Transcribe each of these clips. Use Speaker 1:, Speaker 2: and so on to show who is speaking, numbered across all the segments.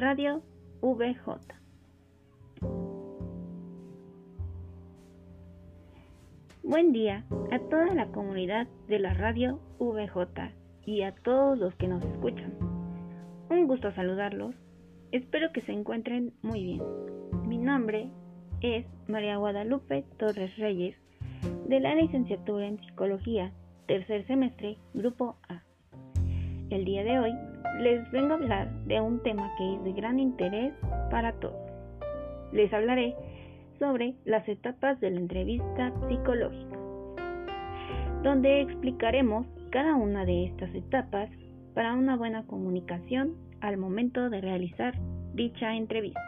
Speaker 1: Radio VJ. Buen día a toda la comunidad de la Radio VJ y a todos los que nos escuchan. Un gusto saludarlos. Espero que se encuentren muy bien. Mi nombre es María Guadalupe Torres Reyes, de la licenciatura en Psicología, tercer semestre, Grupo A. El día de hoy les vengo a hablar de un tema que es de gran interés para todos. Les hablaré sobre las etapas de la entrevista psicológica, donde explicaremos cada una de estas etapas para una buena comunicación al momento de realizar dicha entrevista.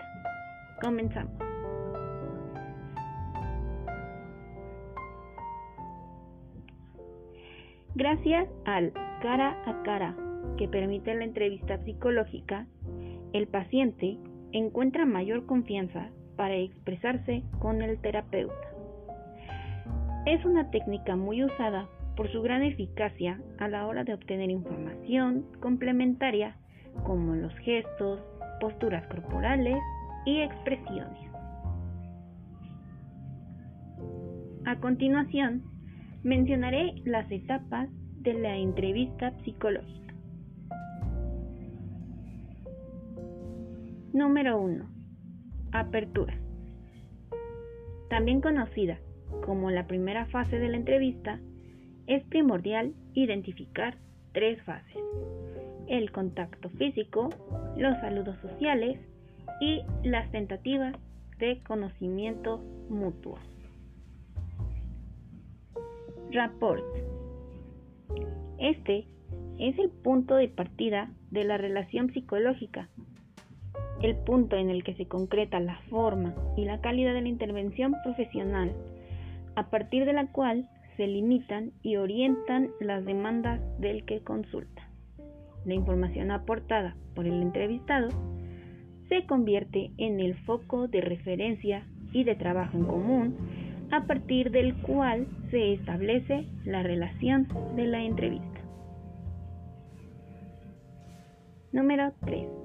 Speaker 1: Comenzamos. Gracias al cara a cara que permite la entrevista psicológica, el paciente encuentra mayor confianza para expresarse con el terapeuta. Es una técnica muy usada por su gran eficacia a la hora de obtener información complementaria como los gestos, posturas corporales y expresiones. A continuación, mencionaré las etapas de la entrevista psicológica. Número 1. Apertura. También conocida como la primera fase de la entrevista, es primordial identificar tres fases. El contacto físico, los saludos sociales y las tentativas de conocimiento mutuo. Rapport. Este es el punto de partida de la relación psicológica, el punto en el que se concreta la forma y la calidad de la intervención profesional, a partir de la cual se limitan y orientan las demandas del que consulta. La información aportada por el entrevistado se convierte en el foco de referencia y de trabajo en común a partir del cual se establece la relación de la entrevista. Número 3.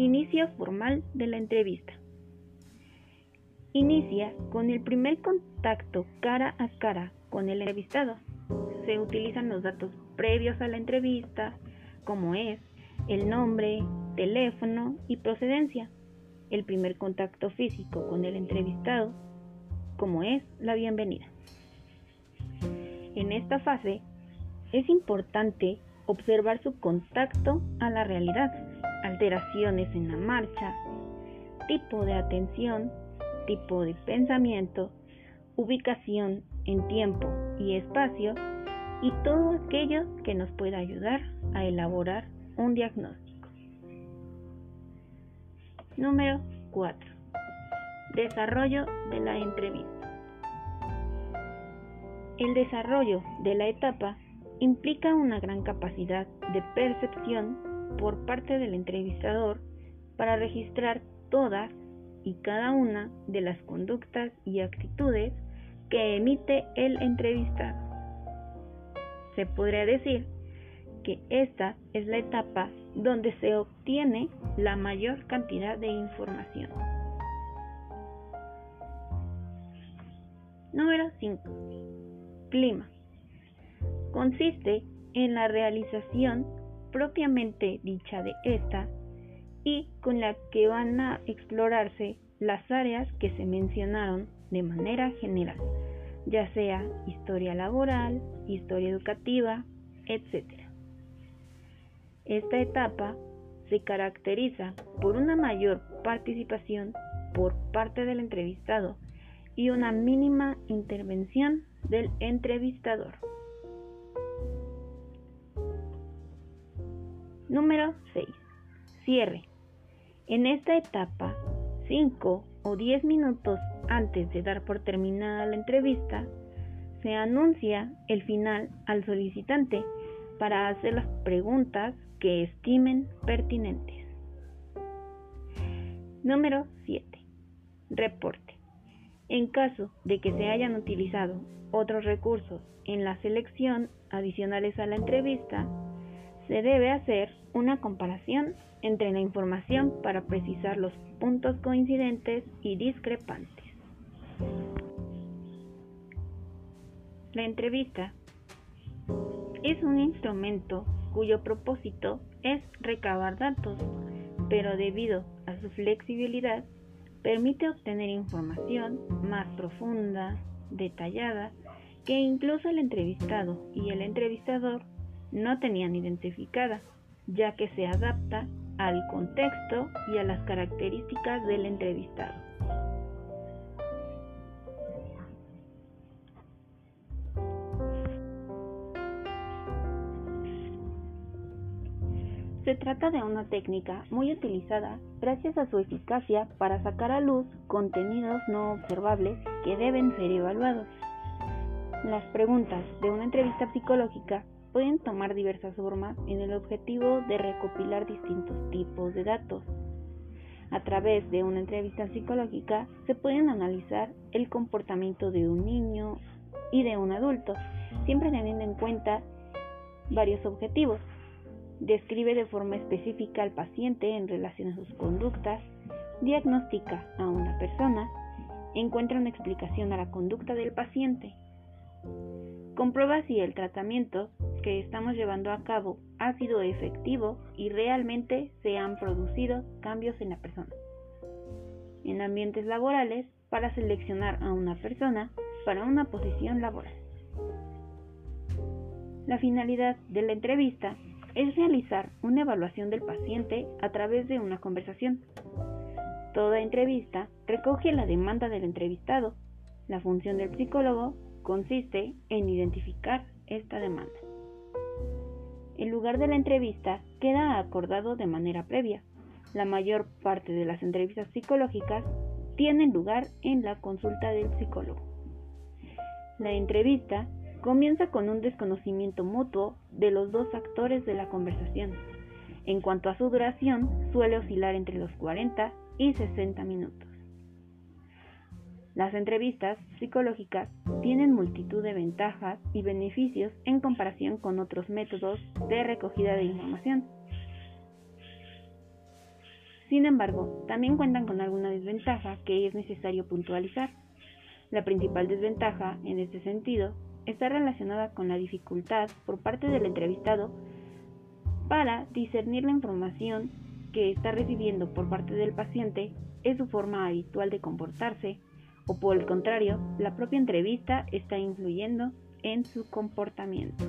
Speaker 1: Inicio formal de la entrevista. Inicia con el primer contacto cara a cara con el entrevistado. Se utilizan los datos previos a la entrevista, como es el nombre, teléfono y procedencia. El primer contacto físico con el entrevistado como es la bienvenida. En esta fase es importante observar su contacto a la realidad, alteraciones en la marcha, tipo de atención, tipo de pensamiento, ubicación en tiempo y espacio y todo aquello que nos pueda ayudar a elaborar un diagnóstico. Número 4. Desarrollo de la entrevista. El desarrollo de la etapa implica una gran capacidad de percepción por parte del entrevistador para registrar todas y cada una de las conductas y actitudes que emite el entrevistado. Se podría decir que esta es la etapa donde se obtiene la mayor cantidad de información. Número 5. Clima. Consiste en la realización propiamente dicha de esta y con la que van a explorarse las áreas que se mencionaron de manera general, ya sea historia laboral, historia educativa, etc. Esta etapa se caracteriza por una mayor participación por parte del entrevistado y una mínima intervención del entrevistador. Número 6. Cierre. En esta etapa, 5 o 10 minutos antes de dar por terminada la entrevista, se anuncia el final al solicitante para hacer las preguntas que estimen pertinentes. Número 7. Reporte. En caso de que se hayan utilizado otros recursos en la selección adicionales a la entrevista, Se debe hacer una comparación entre la información para precisar los puntos coincidentes y discrepantes. La entrevista es un instrumento cuyo propósito es recabar datos, pero debido a su flexibilidad permite obtener información más profunda, detallada, que incluso el entrevistado y el entrevistador no tenían identificada, ya que se adapta al contexto y a las características del entrevistado. Se trata de una técnica muy utilizada gracias a su eficacia para sacar a luz contenidos no observables que deben ser evaluados. Las preguntas de una entrevista psicológica pueden tomar diversas formas en el objetivo de recopilar distintos tipos de datos. A través de una entrevista psicológica se pueden analizar el comportamiento de un niño y de un adulto, siempre teniendo en cuenta varios objetivos. Describe de forma específica al paciente en relación a sus conductas, diagnostica a una persona, encuentra una explicación a la conducta del paciente, comprueba si el tratamiento que estamos llevando a cabo ha sido efectivo y realmente se han producido cambios en la persona. En ambientes laborales, para seleccionar a una persona para una posición laboral. La finalidad de la entrevista es realizar una evaluación del paciente a través de una conversación. Toda entrevista recoge la demanda del entrevistado. La función del psicólogo consiste en identificar esta demanda. El lugar de la entrevista queda acordado de manera previa. La mayor parte de las entrevistas psicológicas tienen lugar en la consulta del psicólogo. La entrevista comienza con un desconocimiento mutuo de los dos actores de la conversación. En cuanto a su duración, suele oscilar entre los 40 y 60 minutos. Las entrevistas psicológicas tienen multitud de ventajas y beneficios en comparación con otros métodos de recogida de información. Sin embargo, también cuentan con alguna desventaja que es necesario puntualizar. La principal desventaja, en este sentido, está relacionada con la dificultad por parte del entrevistado para discernir la información que está recibiendo por parte del paciente es su forma habitual de comportarse, o por el contrario, la propia entrevista está influyendo en su comportamiento.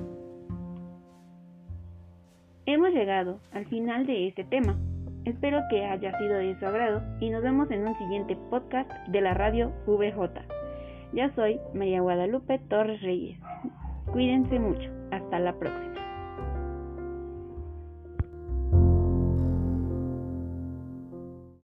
Speaker 1: Hemos llegado al final de este tema. Espero que haya sido de su agrado y nos vemos en un siguiente podcast de la radio VJ. Ya soy María Guadalupe Torres Reyes. Cuídense mucho. Hasta la próxima.